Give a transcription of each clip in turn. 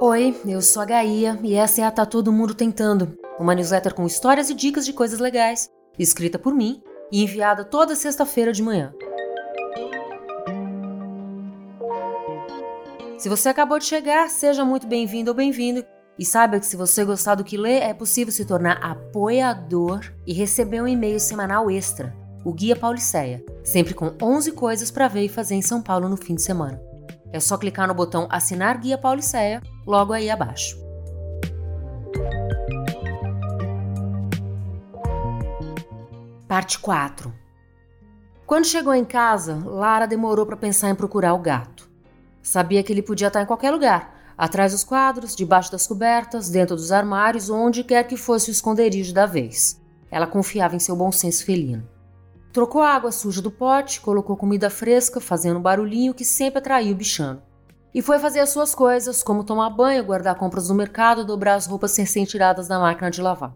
Oi, eu sou a Gaia e essa é a Tá Todo Mundo Tentando, uma newsletter com histórias e dicas de coisas legais, escrita por mim e enviada toda sexta-feira de manhã. Se você acabou de chegar, seja muito bem-vindo ou bem-vindo e saiba que se você gostar do que lê, é possível se tornar apoiador e receber um e-mail semanal extra, o Guia Pauliceia, sempre com 11 coisas para ver e fazer em São Paulo no fim de semana. É só clicar no botão Assinar Guia Pauliceia logo aí abaixo. Parte 4 Quando chegou em casa, Lara demorou para pensar em procurar o gato. Sabia que ele podia estar em qualquer lugar, atrás dos quadros, debaixo das cobertas, dentro dos armários, onde quer que fosse o esconderijo da vez. Ela confiava em seu bom senso felino. Trocou a água suja do pote, colocou comida fresca, fazendo um barulhinho que sempre atraiu o bichano. E foi fazer as suas coisas, como tomar banho, guardar compras no mercado, dobrar as roupas recém-tiradas da máquina de lavar.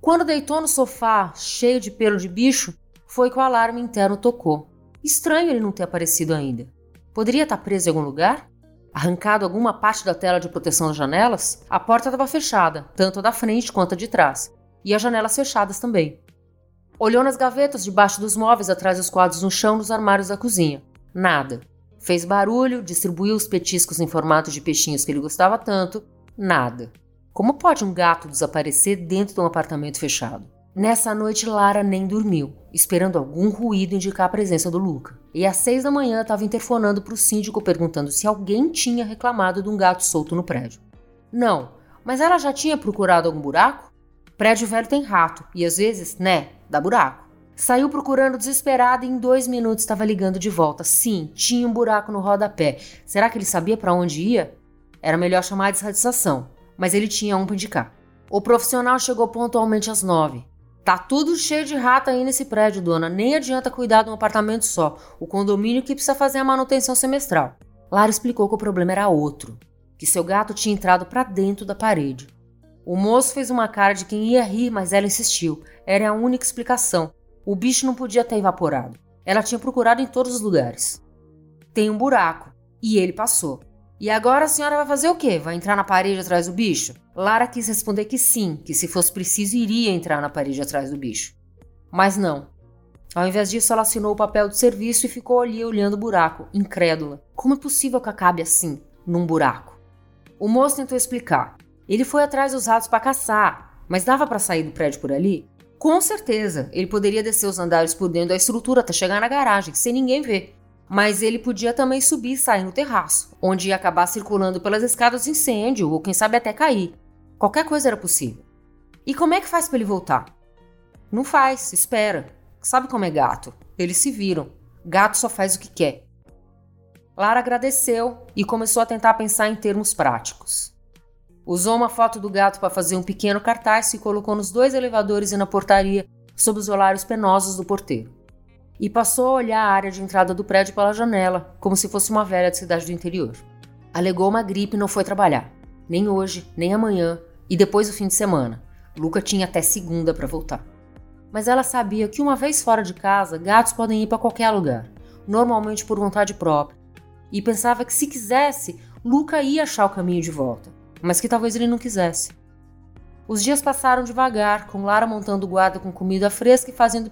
Quando deitou no sofá, cheio de pelo de bicho, foi que o alarme interno tocou. Estranho ele não ter aparecido ainda. Poderia estar preso em algum lugar? Arrancado alguma parte da tela de proteção das janelas, a porta estava fechada, tanto a da frente quanto a de trás, e as janelas fechadas também. Olhou nas gavetas debaixo dos móveis, atrás dos quadros no chão, nos armários da cozinha. Nada. Fez barulho, distribuiu os petiscos em formato de peixinhos que ele gostava tanto. Nada. Como pode um gato desaparecer dentro de um apartamento fechado? Nessa noite, Lara nem dormiu, esperando algum ruído indicar a presença do Luca. E às seis da manhã estava interfonando para o síndico perguntando se alguém tinha reclamado de um gato solto no prédio. Não, mas ela já tinha procurado algum buraco? Prédio velho tem rato, e às vezes, né, dá buraco. Saiu procurando desesperada e em dois minutos estava ligando de volta. Sim, tinha um buraco no rodapé. Será que ele sabia para onde ia? Era melhor chamar de satisfação, mas ele tinha um para indicar. O profissional chegou pontualmente às nove. Tá tudo cheio de rato aí nesse prédio, dona. Nem adianta cuidar de um apartamento só. O condomínio que precisa fazer a manutenção semestral. Lara explicou que o problema era outro, que seu gato tinha entrado para dentro da parede. O moço fez uma cara de quem ia rir, mas ela insistiu. Era a única explicação. O bicho não podia ter evaporado. Ela tinha procurado em todos os lugares. Tem um buraco. E ele passou. E agora a senhora vai fazer o quê? Vai entrar na parede atrás do bicho? Lara quis responder que sim, que se fosse preciso iria entrar na parede atrás do bicho. Mas não. Ao invés disso, ela assinou o papel do serviço e ficou ali olhando o buraco, incrédula. Como é possível que acabe assim, num buraco? O moço tentou explicar. Ele foi atrás dos ratos para caçar, mas dava para sair do prédio por ali? Com certeza, ele poderia descer os andares por dentro da estrutura até chegar na garagem, sem ninguém ver. Mas ele podia também subir e sair no terraço, onde ia acabar circulando pelas escadas de incêndio ou quem sabe até cair. Qualquer coisa era possível. E como é que faz para ele voltar? Não faz, espera. Sabe como é gato? Eles se viram. Gato só faz o que quer. Lara agradeceu e começou a tentar pensar em termos práticos. Usou uma foto do gato para fazer um pequeno cartaz e colocou nos dois elevadores e na portaria, sob os olhares penosos do porteiro e passou a olhar a área de entrada do prédio pela janela, como se fosse uma velha de cidade do interior. Alegou uma gripe e não foi trabalhar. Nem hoje, nem amanhã e depois do fim de semana. Luca tinha até segunda para voltar. Mas ela sabia que uma vez fora de casa, gatos podem ir para qualquer lugar, normalmente por vontade própria. E pensava que se quisesse, Luca ia achar o caminho de volta, mas que talvez ele não quisesse. Os dias passaram devagar, com Lara montando guarda com comida fresca e fazendo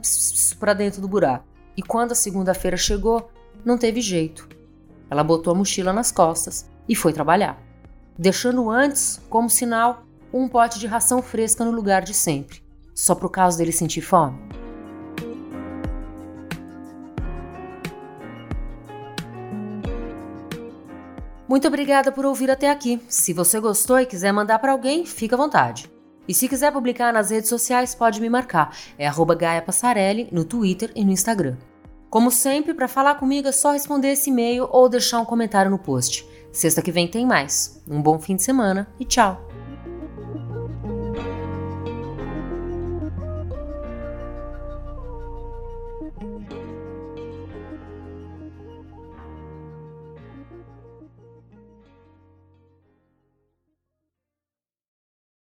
para dentro do buraco. E quando a segunda-feira chegou, não teve jeito. Ela botou a mochila nas costas e foi trabalhar, deixando antes, como sinal, um pote de ração fresca no lugar de sempre, só pro caso dele sentir fome. Muito obrigada por ouvir até aqui. Se você gostou e quiser mandar para alguém, fica à vontade. E se quiser publicar nas redes sociais, pode me marcar. É Gaia Passarelli no Twitter e no Instagram. Como sempre, para falar comigo é só responder esse e-mail ou deixar um comentário no post. Sexta que vem tem mais. Um bom fim de semana e tchau!